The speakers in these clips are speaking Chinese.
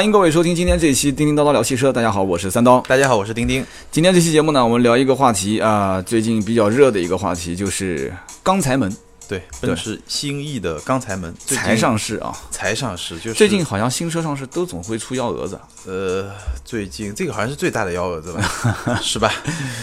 欢迎各位收听今天这一期《叮叮叨叨聊汽车》。大家好，我是三刀。大家好，我是丁丁。今天这期节目呢，我们聊一个话题啊，最近比较热的一个话题就是钢材门。对，奔驰新意的钢材门才上市啊，才上市，就是最近好像新车上市都总会出幺蛾子。呃，最近这个好像是最大的幺蛾子吧，是吧？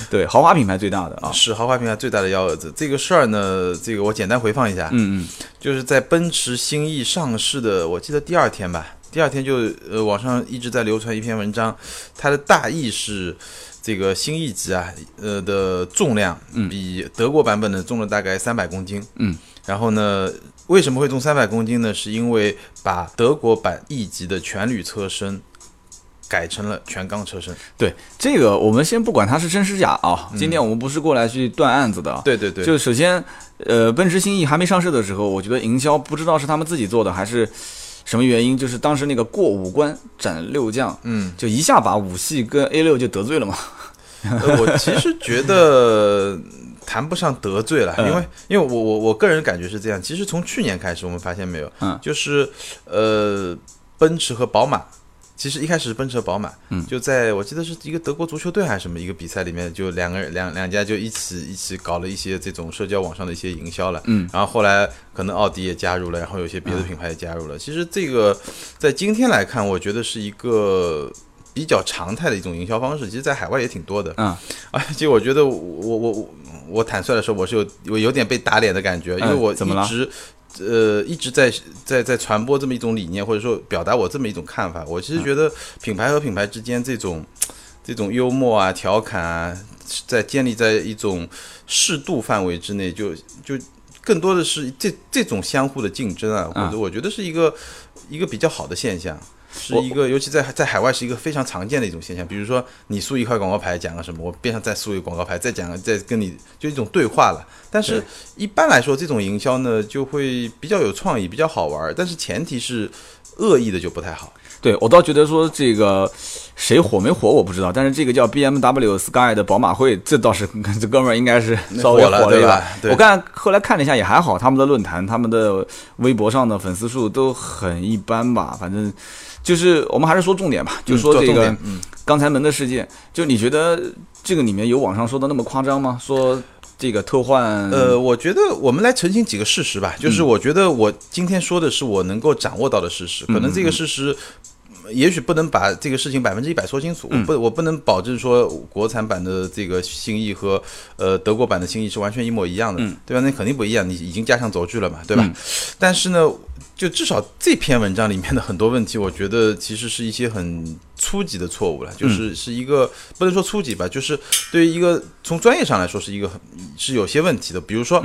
对，豪华品牌最大的啊，是豪华品牌最大的幺蛾子。这个事儿呢，这个我简单回放一下。嗯嗯，就是在奔驰新意上市的，我记得第二天吧。第二天就呃，网上一直在流传一篇文章，它的大意是，这个新一级啊，呃的重量比德国版本的重了大概三百公斤。嗯，然后呢，为什么会重三百公斤呢？是因为把德国版 E 级的全铝车身改成了全钢车身。对，这个我们先不管它是真是假啊，今天我们不是过来去断案子的。对对对，就首先，呃，奔驰新 E 还没上市的时候，我觉得营销不知道是他们自己做的还是。什么原因？就是当时那个过五关斩六将，嗯，就一下把五系跟 A 六就得罪了嘛。我其实觉得谈不上得罪了，因为因为我我我个人感觉是这样。其实从去年开始，我们发现没有，嗯，就是呃，奔驰和宝马。其实一开始是奔驰、宝马，嗯，就在我记得是一个德国足球队还是什么一个比赛里面，就两个人两两家就一起一起搞了一些这种社交网上的一些营销了，嗯，然后后来可能奥迪也加入了，然后有些别的品牌也加入了。其实这个在今天来看，我觉得是一个比较常态的一种营销方式，其实在海外也挺多的，嗯，而且我觉得我我我我坦率的说，我是有我有点被打脸的感觉，因为我一直。呃，一直在在在传播这么一种理念，或者说表达我这么一种看法。我其实觉得品牌和品牌之间这种这种幽默啊、调侃啊，在建立在一种适度范围之内，就就更多的是这这种相互的竞争啊，或者我觉得是一个一个比较好的现象。是一个，尤其在在海外是一个非常常见的一种现象。比如说，你竖一块广告牌讲个什么，我边上再竖一个广告牌，再讲，再跟你就一种对话了。但是一般来说，这种营销呢就会比较有创意，比较好玩。但是前提是恶意的就不太好。对我倒觉得说这个谁火没火我不知道，但是这个叫 BMW Sky 的宝马会，这倒是这哥们儿应该是稍微火了对吧？我看后来看了一下也还好，他们的论坛、他们的微博上的粉丝数都很一般吧，反正。就是我们还是说重点吧，就说这个刚才门的事件，就你觉得这个里面有网上说的那么夸张吗？说这个特换？呃，我觉得我们来澄清几个事实吧。就是我觉得我今天说的是我能够掌握到的事实，可能这个事实。也许不能把这个事情百分之一百说清楚，我不我不能保证说国产版的这个新意和呃德国版的新意是完全一模一样的，对吧？那肯定不一样，你已经加上轴距了嘛，对吧？但是呢，就至少这篇文章里面的很多问题，我觉得其实是一些很。初级的错误了，就是是一个不能说初级吧，就是对于一个从专业上来说是一个很是有些问题的。比如说，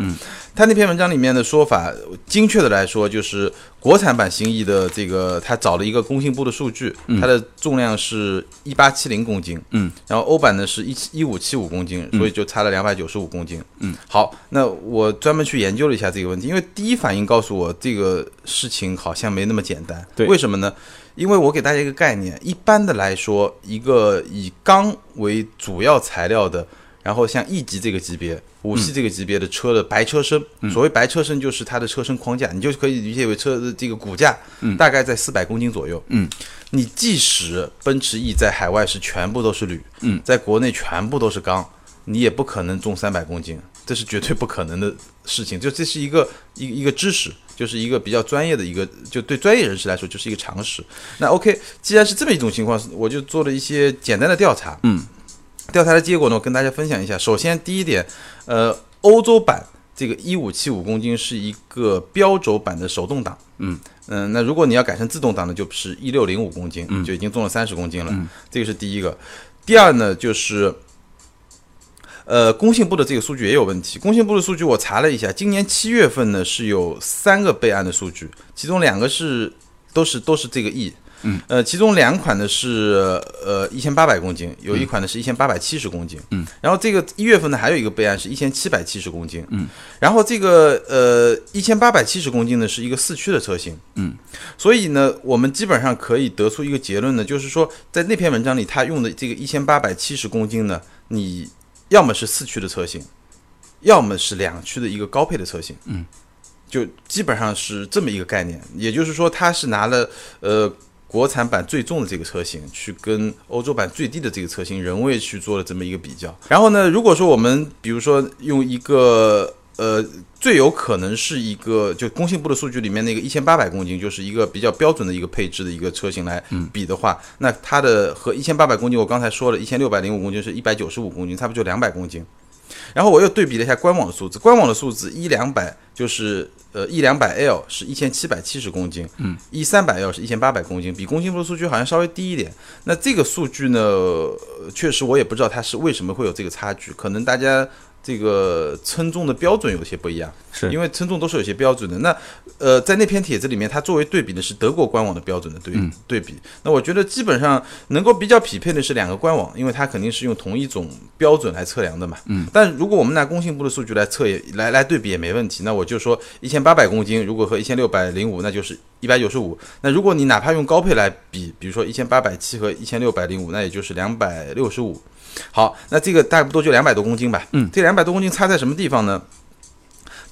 他那篇文章里面的说法，精确的来说，就是国产版新意的这个，他找了一个工信部的数据，它的重量是一八七零公斤，嗯，然后欧版呢是一一五七五公斤，所以就差了两百九十五公斤，嗯，好，那我专门去研究了一下这个问题，因为第一反应告诉我这个事情好像没那么简单，对，为什么呢？因为我给大家一个概念，一般的来说，一个以钢为主要材料的，然后像 E 级这个级别、五系这个级别的车的白车身，所谓白车身就是它的车身框架，你就可以理解为车的这个骨架，大概在四百公斤左右。嗯，你即使奔驰 E 在海外是全部都是铝，嗯，在国内全部都是钢，你也不可能重三百公斤，这是绝对不可能的事情。就这是一个一一个知识。就是一个比较专业的一个，就对专业人士来说就是一个常识。那 OK，既然是这么一种情况，我就做了一些简单的调查。嗯，调查的结果呢，我跟大家分享一下。首先，第一点，呃，欧洲版这个一五七五公斤是一个标轴版的手动挡。嗯嗯，那如果你要改成自动挡呢，就是一六零五公斤，就已经重了三十公斤了。这个是第一个。第二呢，就是。呃，工信部的这个数据也有问题。工信部的数据我查了一下，今年七月份呢是有三个备案的数据，其中两个是都是都是这个 E，嗯，呃，其中两款呢是呃一千八百公斤，有一款呢是一千八百七十公斤，嗯，然后这个一月份呢还有一个备案是一千七百七十公斤，嗯，然后这个呃一千八百七十公斤呢是一个四驱的车型，嗯，所以呢我们基本上可以得出一个结论呢，就是说在那篇文章里他用的这个一千八百七十公斤呢，你。要么是四驱的车型，要么是两驱的一个高配的车型，嗯，就基本上是这么一个概念。也就是说，它是拿了呃国产版最重的这个车型去跟欧洲版最低的这个车型人为去做了这么一个比较。然后呢，如果说我们比如说用一个呃最有可能是一个就工信部的数据里面那个一千八百公斤，就是一个比较标准的一个配置的一个车型来比的话，那它的和一千八百公斤，我刚才说了一千六百零五公斤是一百九十五公斤，差不多就两百公斤。然后我又对比了一下官网的数字，官网的数字一两百就是呃一两百 L 是一千七百七十公斤，嗯，一三百 L 是一千八百公斤，比工信部的数据好像稍微低一点。那这个数据呢，确实我也不知道它是为什么会有这个差距，可能大家。这个称重的标准有些不一样，是因为称重都是有些标准的。那呃，在那篇帖子里面，它作为对比的是德国官网的标准的对对比。那我觉得基本上能够比较匹配的是两个官网，因为它肯定是用同一种标准来测量的嘛。嗯。但如果我们拿工信部的数据来测也来来对比也没问题。那我就说一千八百公斤，如果和一千六百零五，那就是一百九十五。那如果你哪怕用高配来比，比如说一千八百七和一千六百零五，那也就是两百六十五。好，那这个大不多就两百多公斤吧。嗯，这两百多公斤差在什么地方呢？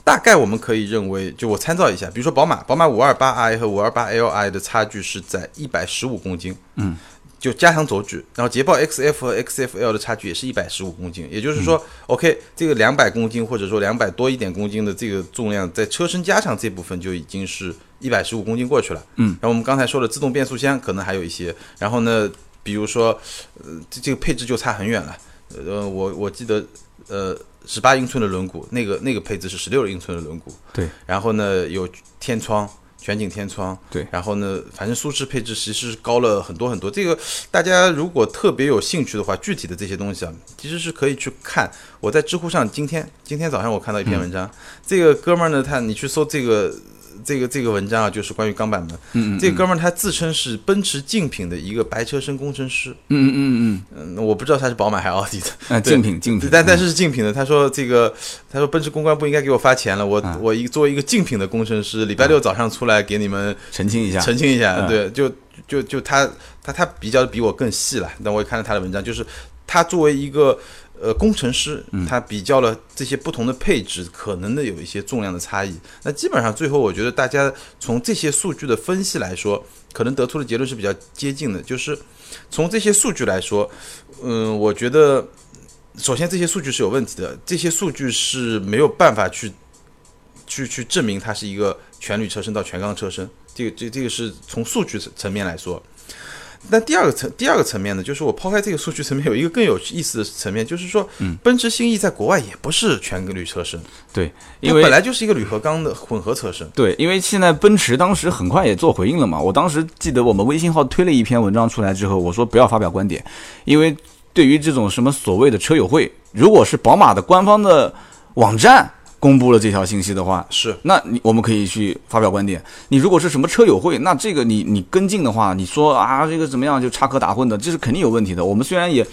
大概我们可以认为，就我参照一下，比如说宝马，宝马五二八 i 和五二八 li 的差距是在一百十五公斤。嗯，就加强轴距。然后捷豹 XF 和 XFL 的差距也是一百十五公斤。也就是说，OK，这个两百公斤或者说两百多一点公斤的这个重量，在车身加长这部分就已经是一百十五公斤过去了。嗯，然后我们刚才说的自动变速箱可能还有一些。然后呢？比如说，呃，这这个配置就差很远了。呃，我我记得，呃，十八英寸的轮毂，那个那个配置是十六英寸的轮毂。对。然后呢，有天窗，全景天窗。对。然后呢，反正舒适配置其实是高了很多很多。这个大家如果特别有兴趣的话，具体的这些东西啊，其实是可以去看。我在知乎上今天今天早上我看到一篇文章，这个哥们儿呢，他你去搜这个。这个这个文章啊，就是关于钢板门。嗯嗯。这哥们儿他自称是奔驰竞品的一个白车身工程师。嗯嗯嗯嗯。嗯，我不知道他是宝马还是奥迪的。啊，竞品竞品。但但是是竞品的。他说这个，他说奔驰公关不应该给我发钱了。我我一作为一个竞品的工程师，礼拜六早上出来给你们澄清一下。澄清一下。对，就就就他他他比较比我更细了。但我也看了他的文章，就是他作为一个。呃，工程师他比较了这些不同的配置，可能的有一些重量的差异。那基本上最后，我觉得大家从这些数据的分析来说，可能得出的结论是比较接近的。就是从这些数据来说，嗯，我觉得首先这些数据是有问题的，这些数据是没有办法去去去证明它是一个全铝车身到全钢车身。这个这这个是从数据层面来说。那第二个层第二个层面呢，就是我抛开这个数据层面，有一个更有意思的层面，就是说，嗯，奔驰新 E 在国外也不是全铝车身，对，因为本来就是一个铝合钢的混合车身，对，因为现在奔驰当时很快也做回应了嘛，我当时记得我们微信号推了一篇文章出来之后，我说不要发表观点，因为对于这种什么所谓的车友会，如果是宝马的官方的网站。公布了这条信息的话，是，那你我们可以去发表观点。你如果是什么车友会，那这个你你跟进的话，你说啊这个怎么样就插科打诨的，这是肯定有问题的。我们虽然也，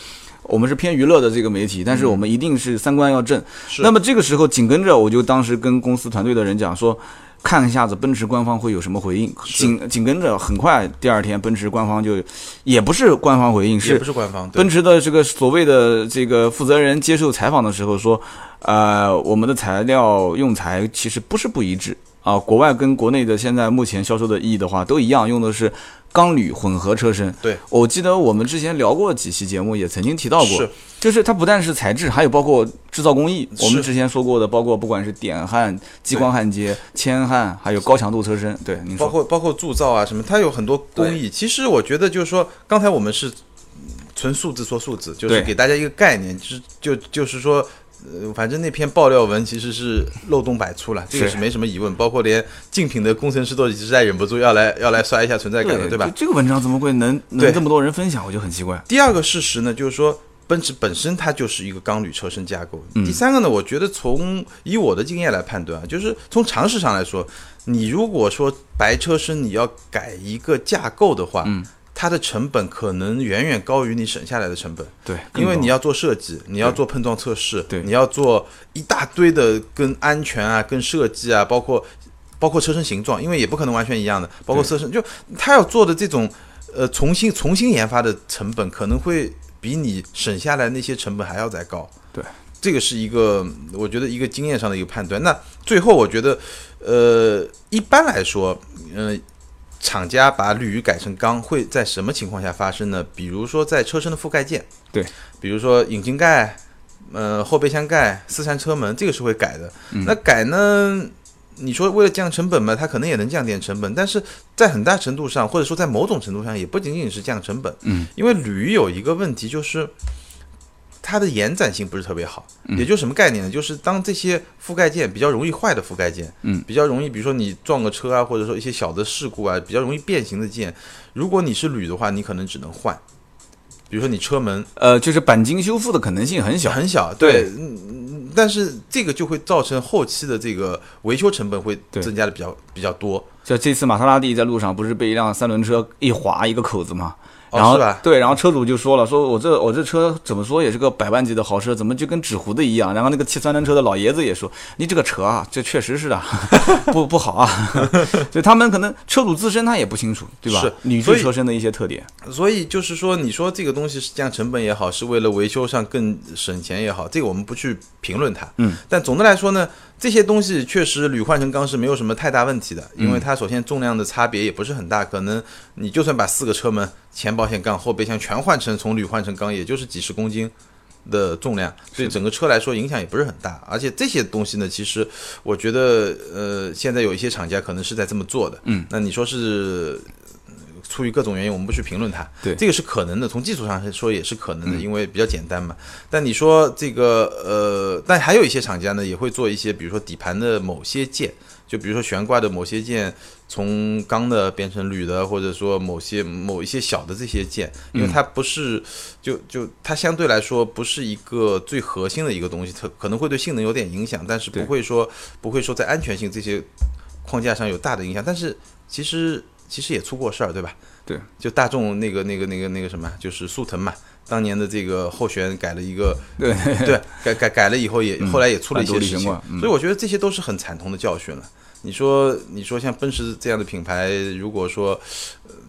我们是偏娱乐的这个媒体，但是我们一定是三观要正。那么这个时候紧跟着，我就当时跟公司团队的人讲说。看一下子奔驰官方会有什么回应，紧紧跟着，很快第二天奔驰官方就，也不是官方回应，是不是官方？奔驰的这个所谓的这个负责人接受采访的时候说，呃，我们的材料用材其实不是不一致啊，国外跟国内的现在目前销售的 E 的话都一样，用的是。钢铝混合车身，对我记得我们之前聊过几期节目，也曾经提到过，是，就是它不但是材质，还有包括制造工艺。我们之前说过的，包括不管是点焊、激光焊接、铅焊，还有高强度车身，对，您说，包括包括铸造啊什么，它有很多工艺。其实我觉得就是说，刚才我们是纯数字说数字，就是给大家一个概念，就是就就是说。呃，反正那篇爆料文其实是漏洞百出了，这个是没什么疑问。包括连竞品的工程师都实在忍不住要来要来刷一下存在感了，对吧？这个文章怎么会能能这么多人分享？我就很奇怪。第二个事实呢，就是说奔驰本身它就是一个钢铝车身架构。第三个呢，我觉得从以我的经验来判断啊，就是从常识上来说，你如果说白车身你要改一个架构的话，嗯。它的成本可能远远高于你省下来的成本，对，因为你要做设计，你要做碰撞测试，对，你要做一大堆的跟安全啊、跟设计啊，包括包括车身形状，因为也不可能完全一样的，包括车身，就他要做的这种呃重新重新研发的成本，可能会比你省下来那些成本还要再高。对，这个是一个我觉得一个经验上的一个判断。那最后我觉得，呃，一般来说，嗯。厂家把铝改成钢会在什么情况下发生呢？比如说在车身的覆盖件，对，比如说引擎盖、呃后备箱盖、四扇车门，这个是会改的。那改呢？你说为了降成本嘛，它可能也能降点成本，但是在很大程度上，或者说在某种程度上，也不仅仅是降成本。嗯，因为铝有一个问题就是。它的延展性不是特别好，也就什么概念呢？就是当这些覆盖件比较容易坏的覆盖件，嗯，比较容易，比如说你撞个车啊，或者说一些小的事故啊，比较容易变形的件，如果你是铝的话，你可能只能换。比如说你车门，呃，就是钣金修复的可能性很小很小，对，但是这个就会造成后期的这个维修成本会增加的比较比较多。就这次玛莎拉蒂在路上不是被一辆三轮车一划一个口子吗？然后对，然后车主就说了，说我这我这车怎么说也是个百万级的豪车，怎么就跟纸糊的一样？然后那个骑三轮车的老爷子也说，你这个车啊，这确实是的，不不好啊。所以他们可能车主自身他也不清楚，对吧？是女士车身的一些特点。所以就是说，你说这个东西是降成本也好，是为了维修上更省钱也好，这个我们不去评论它。嗯。但总的来说呢。这些东西确实铝换成钢是没有什么太大问题的，因为它首先重量的差别也不是很大，可能你就算把四个车门、前保险杠、后备箱全换成从铝换成钢，也就是几十公斤的重量，对整个车来说影响也不是很大。而且这些东西呢，其实我觉得，呃，现在有一些厂家可能是在这么做的。嗯，那你说是？出于各种原因，我们不去评论它。对，这个是可能的，从技术上说也是可能的，因为比较简单嘛。但你说这个呃，但还有一些厂家呢，也会做一些，比如说底盘的某些件，就比如说悬挂的某些件，从钢的变成铝的，或者说某些某一些小的这些件，因为它不是，就就它相对来说不是一个最核心的一个东西，它可能会对性能有点影响，但是不会说不会说在安全性这些框架上有大的影响。但是其实。其实也出过事儿，对吧？对，就大众那个、那个、那个、那个什么，就是速腾嘛，当年的这个后悬改了一个，对 对，改改改了以后也后来也出了一些事情，所以我觉得这些都是很惨痛的教训了。你说，你说像奔驰这样的品牌，如果说，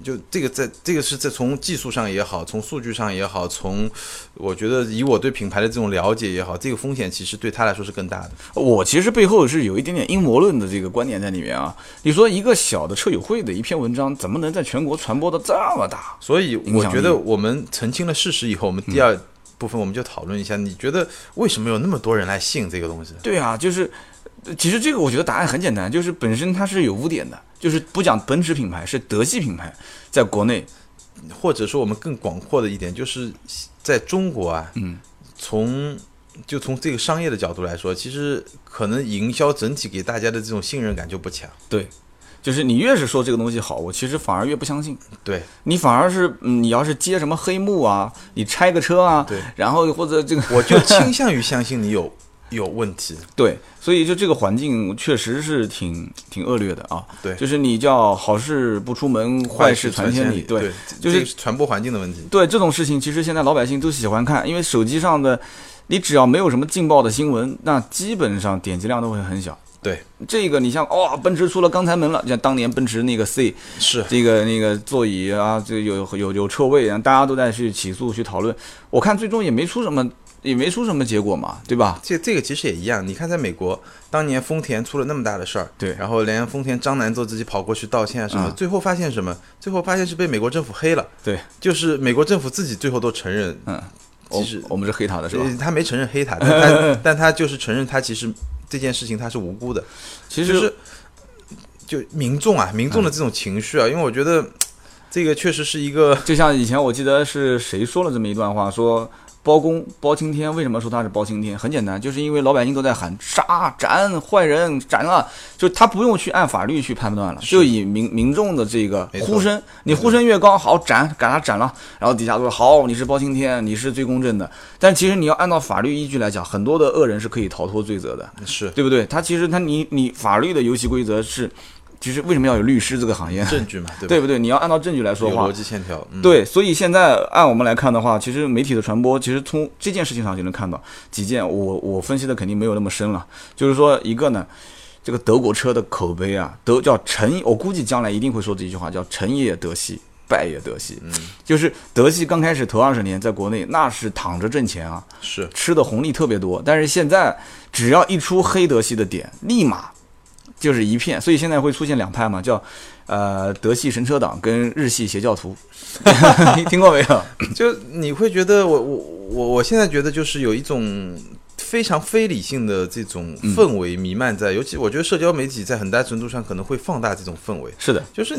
就这个在这个是在从技术上也好，从数据上也好，从我觉得以我对品牌的这种了解也好，这个风险其实对他来说是更大的。我其实背后是有一点点阴谋论的这个观点在里面啊。你说一个小的车友会的一篇文章，怎么能在全国传播的这么大？所以我觉得我们澄清了事实以后，我们第二部分我们就讨论一下，你觉得为什么有那么多人来信这个东西？对啊，就是。其实这个我觉得答案很简单，就是本身它是有污点的，就是不讲奔驰品牌，是德系品牌，在国内，或者说我们更广阔的一点，就是在中国啊，嗯，从就从这个商业的角度来说，其实可能营销整体给大家的这种信任感就不强。对，就是你越是说这个东西好，我其实反而越不相信。对你反而是你要是接什么黑幕啊，你拆个车啊，对，然后或者这个，我就倾向于相信你有。有问题，对，所以就这个环境确实是挺挺恶劣的啊。对，就是你叫好事不出门，坏事传千里。对，就是传播环境的问题。对这种事情，其实现在老百姓都喜欢看，因为手机上的，你只要没有什么劲爆的新闻，那基本上点击量都会很小。对，这个你像哦，奔驰出了钢材门了，像当年奔驰那个 C，是这个那个座椅啊，这有有有车位，大家都在去起诉去讨论。我看最终也没出什么。也没出什么结果嘛，对吧？这这个其实也一样。你看，在美国，当年丰田出了那么大的事儿，对，然后连丰田张楠都自己跑过去道歉啊什么，最后发现什么？最后发现是被美国政府黑了。对，就是美国政府自己最后都承认，嗯，其实我们是黑他的是吧？他没承认黑他，但他但他就是承认他其实这件事情他是无辜的。其实就民众啊，民众的这种情绪啊，因为我觉得这个确实是一个，就像以前我记得是谁说了这么一段话，说。包公包青天，为什么说他是包青天？很简单，就是因为老百姓都在喊杀斩坏人斩了，就他不用去按法律去判断了，就以民民众的这个呼声，你呼声越高，好斩，给他斩了，然后底下都说好，你是包青天，你是最公正的。但其实你要按照法律依据来讲，很多的恶人是可以逃脱罪责的，是对不对？他其实他你你法律的游戏规则是。其实为什么要有律师这个行业？证据嘛，对不对？你要按照证据来说话，逻辑线条。对，所以现在按我们来看的话，其实媒体的传播，其实从这件事情上就能看到几件。我我分析的肯定没有那么深了。就是说，一个呢，这个德国车的口碑啊，德叫成，我估计将来一定会说这一句话，叫成也德系，败也德系。嗯，就是德系刚开始头二十年在国内那是躺着挣钱啊，是吃的红利特别多。但是现在只要一出黑德系的点，立马。就是一片，所以现在会出现两派嘛，叫呃德系神车党跟日系邪教徒，听过没有？就你会觉得我我我我现在觉得就是有一种非常非理性的这种氛围弥漫在，尤其我觉得社交媒体在很大程度上可能会放大这种氛围。是的，就是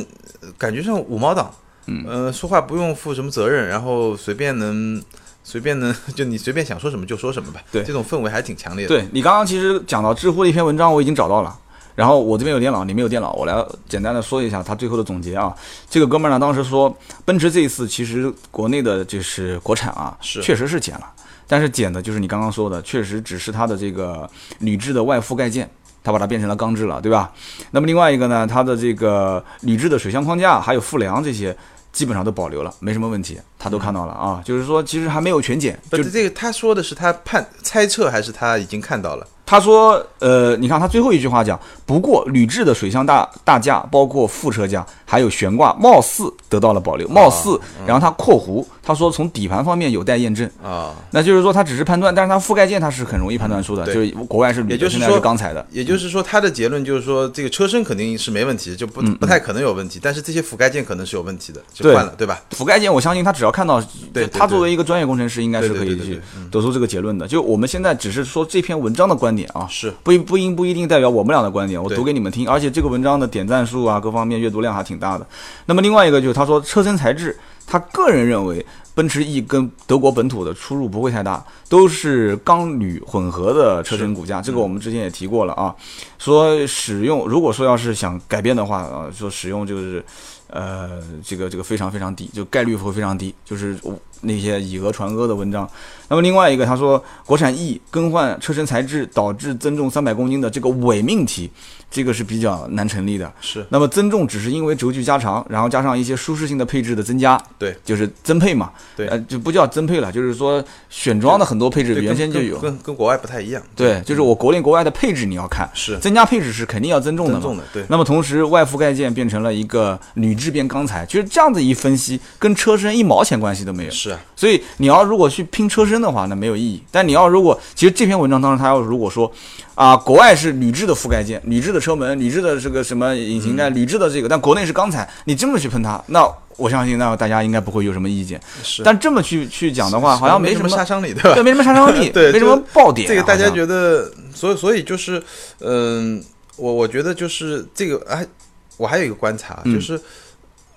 感觉像五毛党，嗯呃，说话不用负什么责任，然后随便能。随便呢，就你随便想说什么就说什么吧。对，这种氛围还挺强烈的。对你刚刚其实讲到知乎的一篇文章，我已经找到了。然后我这边有电脑，你没有电脑，我来简单的说一下他最后的总结啊。这个哥们儿呢，当时说，奔驰这一次其实国内的就是国产啊，是确实是减了，但是减的就是你刚刚说的，确实只是它的这个铝制的外覆盖件，它把它变成了钢制了，对吧？那么另外一个呢，它的这个铝制的水箱框架还有副梁这些。基本上都保留了，没什么问题，他都看到了啊。就是说，其实还没有全检。就这个，他说的是他判猜测，还是他已经看到了？他说：“呃，你看他最后一句话讲，不过铝制的水箱大大架，包括副车架，还有悬挂，貌似得到了保留，貌似。然后他括弧，他说从底盘方面有待验证啊。那就是说他只是判断，但是他覆盖件他是很容易判断出的，就是国外是也，就是说钢材的。也就是说，他的结论就是说，这个车身肯定是没问题，就不不太可能有问题，但是这些覆盖件可能是有问题的，就换了，对吧？覆盖件，我相信他只要看到，对他作为一个专业工程师，应该是可以去得出这个结论的。就我们现在只是说这篇文章的观点啊，是不。不应不一定代表我们俩的观点，我读给你们听。而且这个文章的点赞数啊，各方面阅读量还挺大的。那么另外一个就是他说车身材质，他个人认为奔驰 E 跟德国本土的出入不会太大，都是钢铝混合的车身骨架。这个我们之前也提过了啊，说使用如果说要是想改变的话啊，说使用就是呃这个这个非常非常低，就概率会非常低，就是那些以讹传讹的文章。那么另外一个，他说国产 E 更换车身材质导致增重三百公斤的这个伪命题，这个是比较难成立的。是，那么增重只是因为轴距加长，然后加上一些舒适性的配置的增加。对，就是增配嘛。对，呃，就不叫增配了，就是说选装的很多配置原先就有，跟跟国外不太一样。对，就是我国内国外的配置你要看，是增加配置是肯定要增重的。增重的，对。那么同时外覆盖件变成了一个铝制变钢材，就是这样子一分析，跟车身一毛钱关系都没有。是啊。所以你要如果去拼车身的话，那没有意义。但你要如果其实这篇文章当中他要如果说啊，国外是铝制的覆盖件、铝制的车门、铝制的这个什么引擎盖、铝制的这个，但国内是钢材，你这么去喷它，那我相信那大家应该不会有什么意见。是，但这么去去讲的话，好像没什么杀伤力，对吧？对，没什么杀伤力，对，没什么爆点。这个大家觉得，所以所以就是，嗯，我我觉得就是这个，哎，我还有一个观察，就是。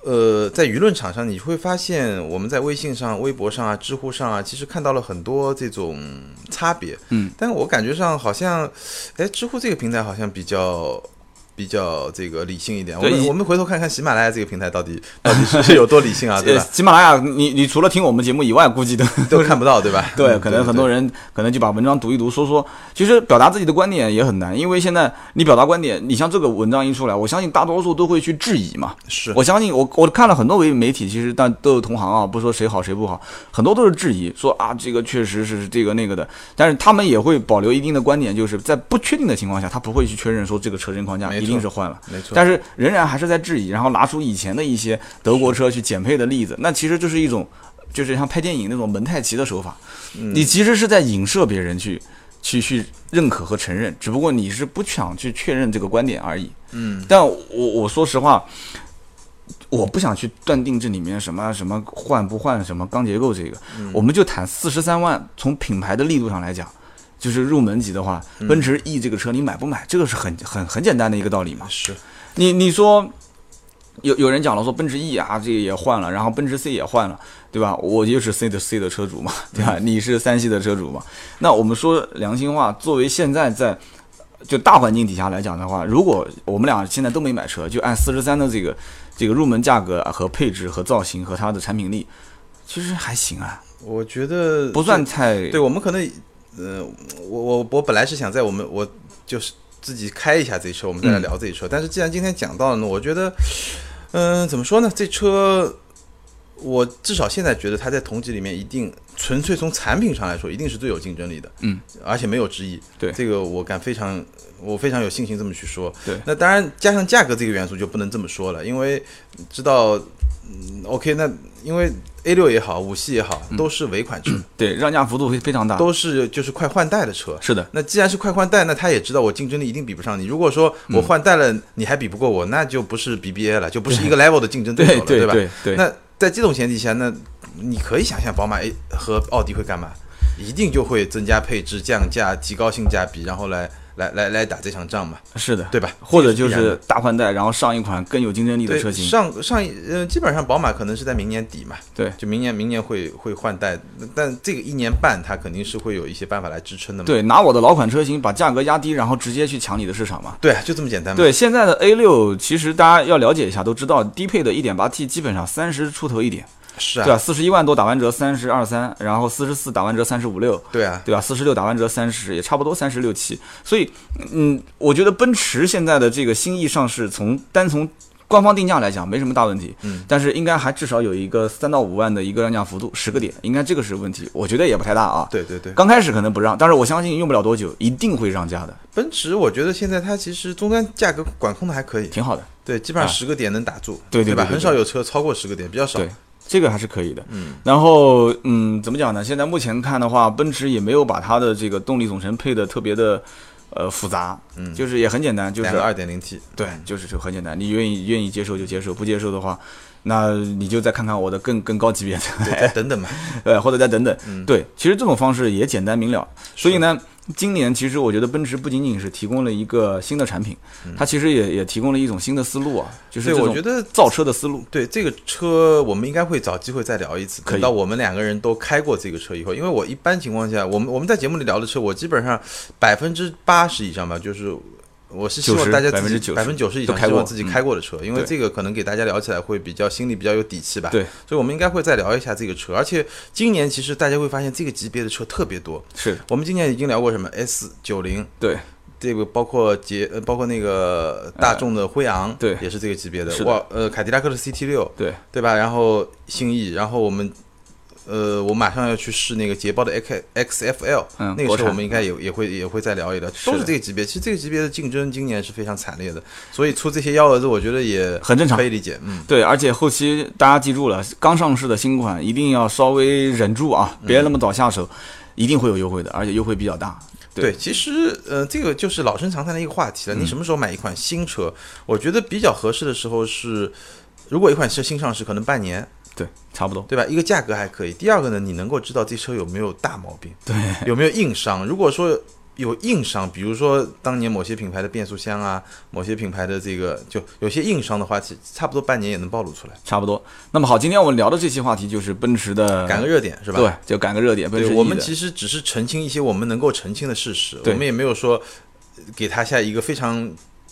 呃，在舆论场上，你会发现我们在微信上、微博上啊、知乎上啊，其实看到了很多这种差别。嗯，但我感觉上好像，哎，知乎这个平台好像比较。比较这个理性一点，我们我们回头看看喜马拉雅这个平台到底 到底是有多理性啊，对吧？喜马拉雅，你你除了听我们节目以外，估计都都看不到，对吧？对，可能很多人可能就把文章读一读，说说，其实表达自己的观点也很难，因为现在你表达观点，你像这个文章一出来，我相信大多数都会去质疑嘛。是，我相信我我看了很多媒媒体，其实但都有同行啊，不说谁好谁不好，很多都是质疑，说啊这个确实是这个那个的，但是他们也会保留一定的观点，就是在不确定的情况下，他不会去确认说这个车身框架一定是换了。没错。但是仍然还是在质疑，然后拿出以前的一些德国车去减配的例子，那其实就是一种，就是像拍电影那种蒙太奇的手法。你其实是在影射别人去，去去认可和承认，只不过你是不想去确认这个观点而已。嗯，但我我说实话，我不想去断定这里面什么什么换不换什么钢结构这个，我们就谈四十三万，从品牌的力度上来讲。就是入门级的话，奔驰 E 这个车你买不买？这个是很很很简单的一个道理嘛。是，你你说有有人讲了说奔驰 E 啊，这个也换了，然后奔驰 C 也换了，对吧？我就是 C 的 C 的车主嘛，对吧？你是三系的车主嘛？那我们说良心话，作为现在在就大环境底下来讲的话，如果我们俩现在都没买车，就按四十三的这个这个入门价格和配置和造型和它的产品力，其实还行啊。我觉得不算太对，我们可能。嗯，我我我本来是想在我们我就是自己开一下这车，我们再来聊这车。但是既然今天讲到了呢，我觉得，嗯，怎么说呢？这车我至少现在觉得它在同级里面一定纯粹从产品上来说，一定是最有竞争力的。嗯，而且没有之一。对，这个我敢非常我非常有信心这么去说。对，那当然加上价格这个元素就不能这么说了，因为知道嗯，OK，那因为 A 六也好，五系也好，都是尾款车，对，让价幅度会非常大，都是就是快换代的车。是的，那既然是快换代，那他也知道我竞争力一定比不上你。如果说我换代了，你还比不过我，那就不是 BBA 了，就不是一个 level 的竞争对手了，对吧？对。那在这种前提下，那你可以想象宝马 A 和奥迪会干嘛？一定就会增加配置、降价、提高性价比，然后来。来来来打这场仗嘛？是的，对吧？或者就是大换代，然后上一款更有竞争力的车型。上上一呃，基本上宝马可能是在明年底嘛。对，就明年明年会会换代，但这个一年半它肯定是会有一些办法来支撑的嘛。对，拿我的老款车型把价格压低，然后直接去抢你的市场嘛。对，就这么简单。对，现在的 A 六其实大家要了解一下，都知道低配的 1.8T 基本上三十出头一点。是啊，对吧？四十一万多打完折三十二三，然后四十四打完折三十五六，对啊，对吧？四十六打完折三十，也差不多三十六七。所以，嗯，我觉得奔驰现在的这个新意上市，从单从官方定价来讲，没什么大问题。嗯，但是应该还至少有一个三到五万的一个让价幅度，十个点，应该这个是问题。我觉得也不太大啊。对对对，刚开始可能不让，但是我相信用不了多久，一定会让价的。奔驰，我觉得现在它其实终端价格管控的还可以，挺好的。对，基本上十个点能打住，对对吧？很少有车超过十个点，比较少。对。这个还是可以的，嗯，然后嗯，怎么讲呢？现在目前看的话，奔驰也没有把它的这个动力总成配的特别的，呃，复杂，嗯，就是也很简单，就是二点零 T，对，就是就很简单，你愿意愿意接受就接受，不接受的话，那你就再看看我的更更高级别的，再等等吧，呃，或者再等等，对，其实这种方式也简单明了，所以呢。今年其实我觉得奔驰不仅仅是提供了一个新的产品，它其实也也提供了一种新的思路啊，就是我觉得造车的思路。对这个车，我们应该会找机会再聊一次，等到我们两个人都开过这个车以后，因为我一般情况下，我们我们在节目里聊的车，我基本上百分之八十以上吧，就是。我是希望大家自己百分之九十以上希望自己开过的车，因为这个可能给大家聊起来会比较心里比较有底气吧。对，所以我们应该会再聊一下这个车。而且今年其实大家会发现这个级别的车特别多。是我们今年已经聊过什么 S 九零，对，这个包括捷，包括那个大众的辉昂，对，也是这个级别的。哇，呃，凯迪拉克的 CT 六，对，对吧？然后新逸，然后我们。呃，我马上要去试那个捷豹的 X XFL，嗯，那个时候我们应该也也会也会再聊一聊，都是这个级别。其实这个级别的竞争今年是非常惨烈的，所以出这些幺蛾子，我觉得也很正常，可以理解。嗯，对，而且后期大家记住了，刚上市的新款一定要稍微忍住啊，别那么早下手，一定会有优惠的，而且优惠比较大。对，其实呃，这个就是老生常谈的一个话题了。你什么时候买一款新车？我觉得比较合适的时候是，如果一款车新上市，可能半年。对，差不多，对吧？一个价格还可以。第二个呢，你能够知道这车有没有大毛病，对，有没有硬伤。如果说有硬伤，比如说当年某些品牌的变速箱啊，某些品牌的这个就有些硬伤的话，其差不多半年也能暴露出来。差不多。那么好，今天我们聊的这期话题就是奔驰的赶个热点，是吧？对，就赶个热点。奔驰我们其实只是澄清一些我们能够澄清的事实，我们也没有说给他下一个非常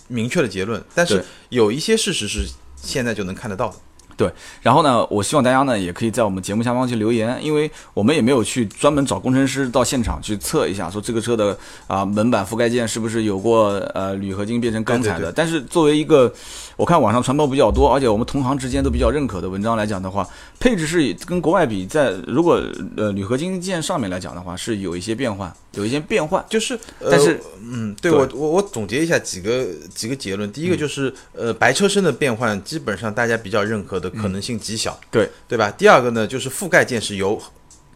明确的结论。但是有一些事实是现在就能看得到的。对，然后呢，我希望大家呢也可以在我们节目下方去留言，因为我们也没有去专门找工程师到现场去测一下，说这个车的啊门板覆盖件是不是有过呃铝合金变成钢材的。但是作为一个我看网上传播比较多，而且我们同行之间都比较认可的文章来讲的话，配置是跟国外比，在如果呃铝合金件上面来讲的话，是有一些变换，有一些变换，就是，但是嗯，对我我我总结一下几个几个结论，第一个就是呃白车身的变换，基本上大家比较认可的。可能性极小，对对吧？第二个呢，就是覆盖件是由。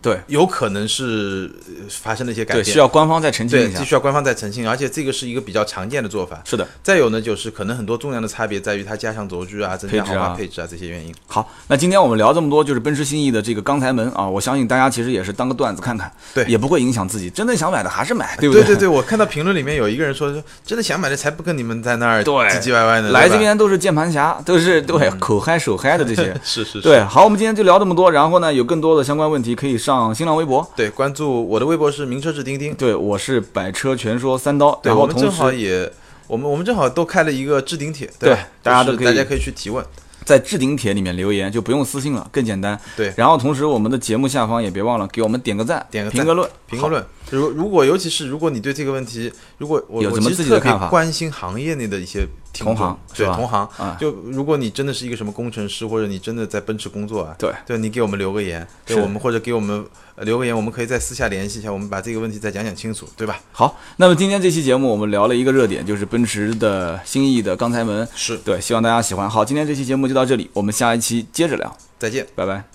对，有可能是发生了一些改变，需要官方再澄清一下，需要官方再澄清，而且这个是一个比较常见的做法。是的，再有呢，就是可能很多重量的差别在于它加上轴距啊、增加豪华配置啊这些原因。好，那今天我们聊这么多，就是奔驰新意的这个钢材门啊，我相信大家其实也是当个段子看看，对，也不会影响自己。真的想买的还是买，对不对？对对对，我看到评论里面有一个人说，真的想买的才不跟你们在那儿唧唧歪歪的，来这边都是键盘侠，都是对口嗨手嗨的这些，是是是。对，好，我们今天就聊这么多，然后呢，有更多的相关问题可以上新浪微博。对，关注我的微博是名车志钉钉。对，我是百车全说三刀。对，我们正好也，我们我们正好都开了一个置顶帖，对，大家都可以，大家可以去提问，在置顶帖里面留言，就不用私信了，更简单。对，然后同时我们的节目下方也别忘了给我们点个赞，点个评个论，评个论。如如果尤其是如果你对这个问题，如果我有什么自己的看法，关心行业内的一些同行，对同行，就如果你真的是一个什么工程师，或者你真的在奔驰工作啊，对，对你给我们留个言，对我们或者给我们留个言，我们可以再私下联系一下，我们把这个问题再讲讲清楚，对吧？好，那么今天这期节目我们聊了一个热点，就是奔驰的新意的钢材门，是。对，希望大家喜欢。好，今天这期节目就到这里，我们下一期接着聊，再见，拜拜。